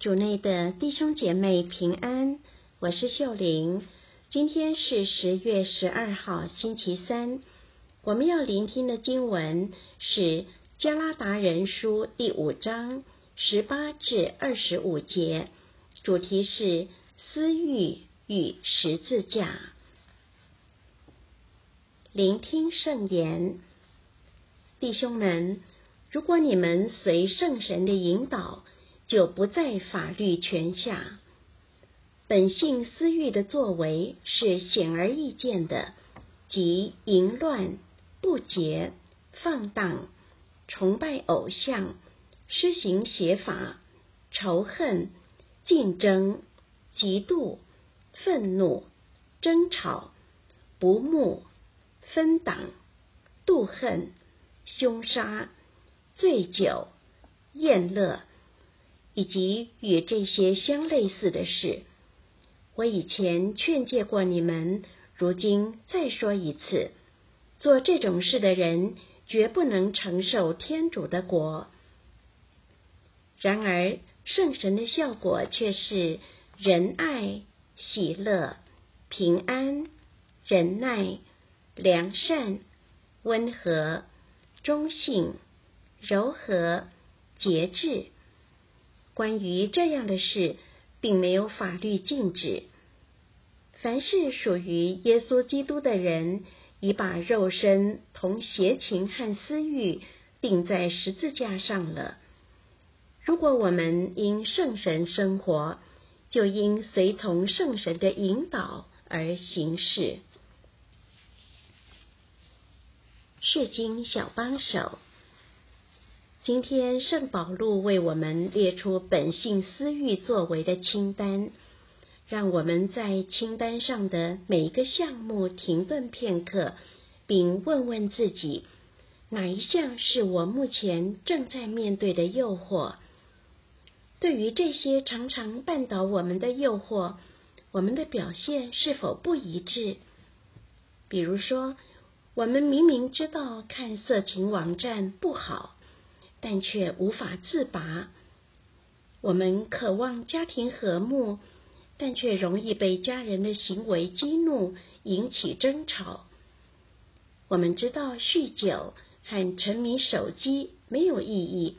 主内的弟兄姐妹平安，我是秀玲。今天是十月十二号，星期三。我们要聆听的经文是《加拉达人书》第五章十八至二十五节，主题是私欲与十字架。聆听圣言，弟兄们，如果你们随圣神的引导。就不在法律权下。本性私欲的作为是显而易见的，即淫乱、不洁、放荡、崇拜偶像、施行邪法、仇恨、竞争、嫉妒、愤怒、争吵、不睦、分党、妒恨、凶杀、醉酒、厌乐。以及与这些相类似的事，我以前劝诫过你们，如今再说一次：做这种事的人，绝不能承受天主的国。然而，圣神的效果却是仁爱、喜乐、平安、忍耐、良善、温和、忠信、柔和、节制。关于这样的事，并没有法律禁止。凡是属于耶稣基督的人，已把肉身同邪情和私欲钉在十字架上了。如果我们因圣神生活，就应随从圣神的引导而行事。是经小帮手。今天圣保禄为我们列出本性私欲作为的清单，让我们在清单上的每一个项目停顿片刻，并问问自己，哪一项是我目前正在面对的诱惑？对于这些常常绊倒我们的诱惑，我们的表现是否不一致？比如说，我们明明知道看色情网站不好。但却无法自拔。我们渴望家庭和睦，但却容易被家人的行为激怒，引起争吵。我们知道酗酒和沉迷手机没有意义，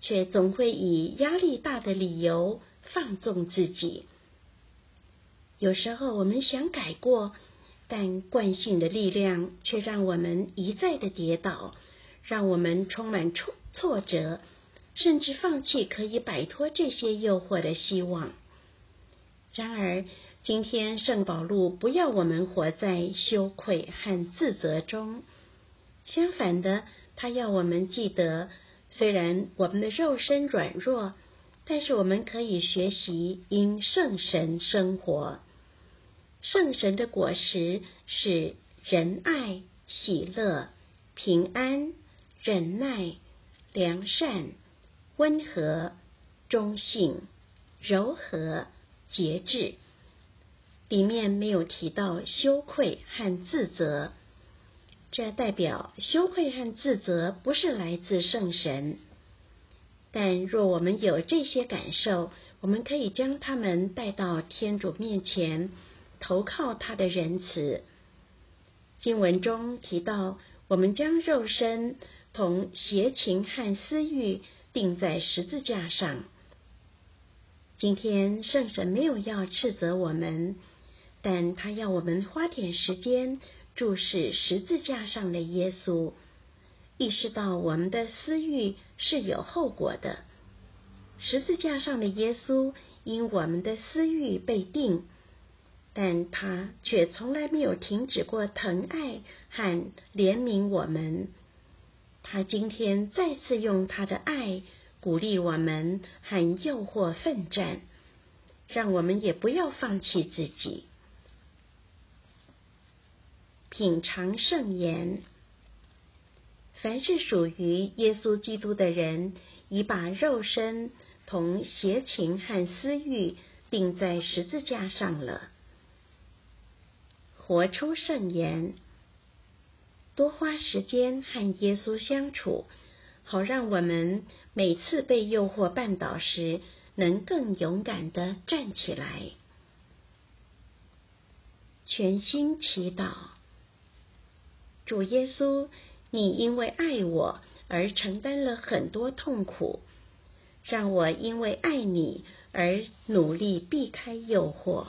却总会以压力大的理由放纵自己。有时候我们想改过，但惯性的力量却让我们一再的跌倒。让我们充满挫挫折，甚至放弃可以摆脱这些诱惑的希望。然而，今天圣保禄不要我们活在羞愧和自责中。相反的，他要我们记得，虽然我们的肉身软弱，但是我们可以学习因圣神生活。圣神的果实是仁爱、喜乐、平安。忍耐、良善、温和、忠信、柔和、节制，里面没有提到羞愧和自责。这代表羞愧和自责不是来自圣神。但若我们有这些感受，我们可以将他们带到天主面前，投靠他的仁慈。经文中提到，我们将肉身。同邪情和私欲钉在十字架上。今天圣神没有要斥责我们，但他要我们花点时间注视十字架上的耶稣，意识到我们的私欲是有后果的。十字架上的耶稣因我们的私欲被定，但他却从来没有停止过疼爱和怜悯我们。他今天再次用他的爱鼓励我们和诱惑奋战，让我们也不要放弃自己。品尝圣言，凡是属于耶稣基督的人，已把肉身同邪情和私欲钉在十字架上了。活出圣言。多花时间和耶稣相处，好让我们每次被诱惑绊倒时，能更勇敢的站起来。全心祈祷，主耶稣，你因为爱我而承担了很多痛苦，让我因为爱你而努力避开诱惑。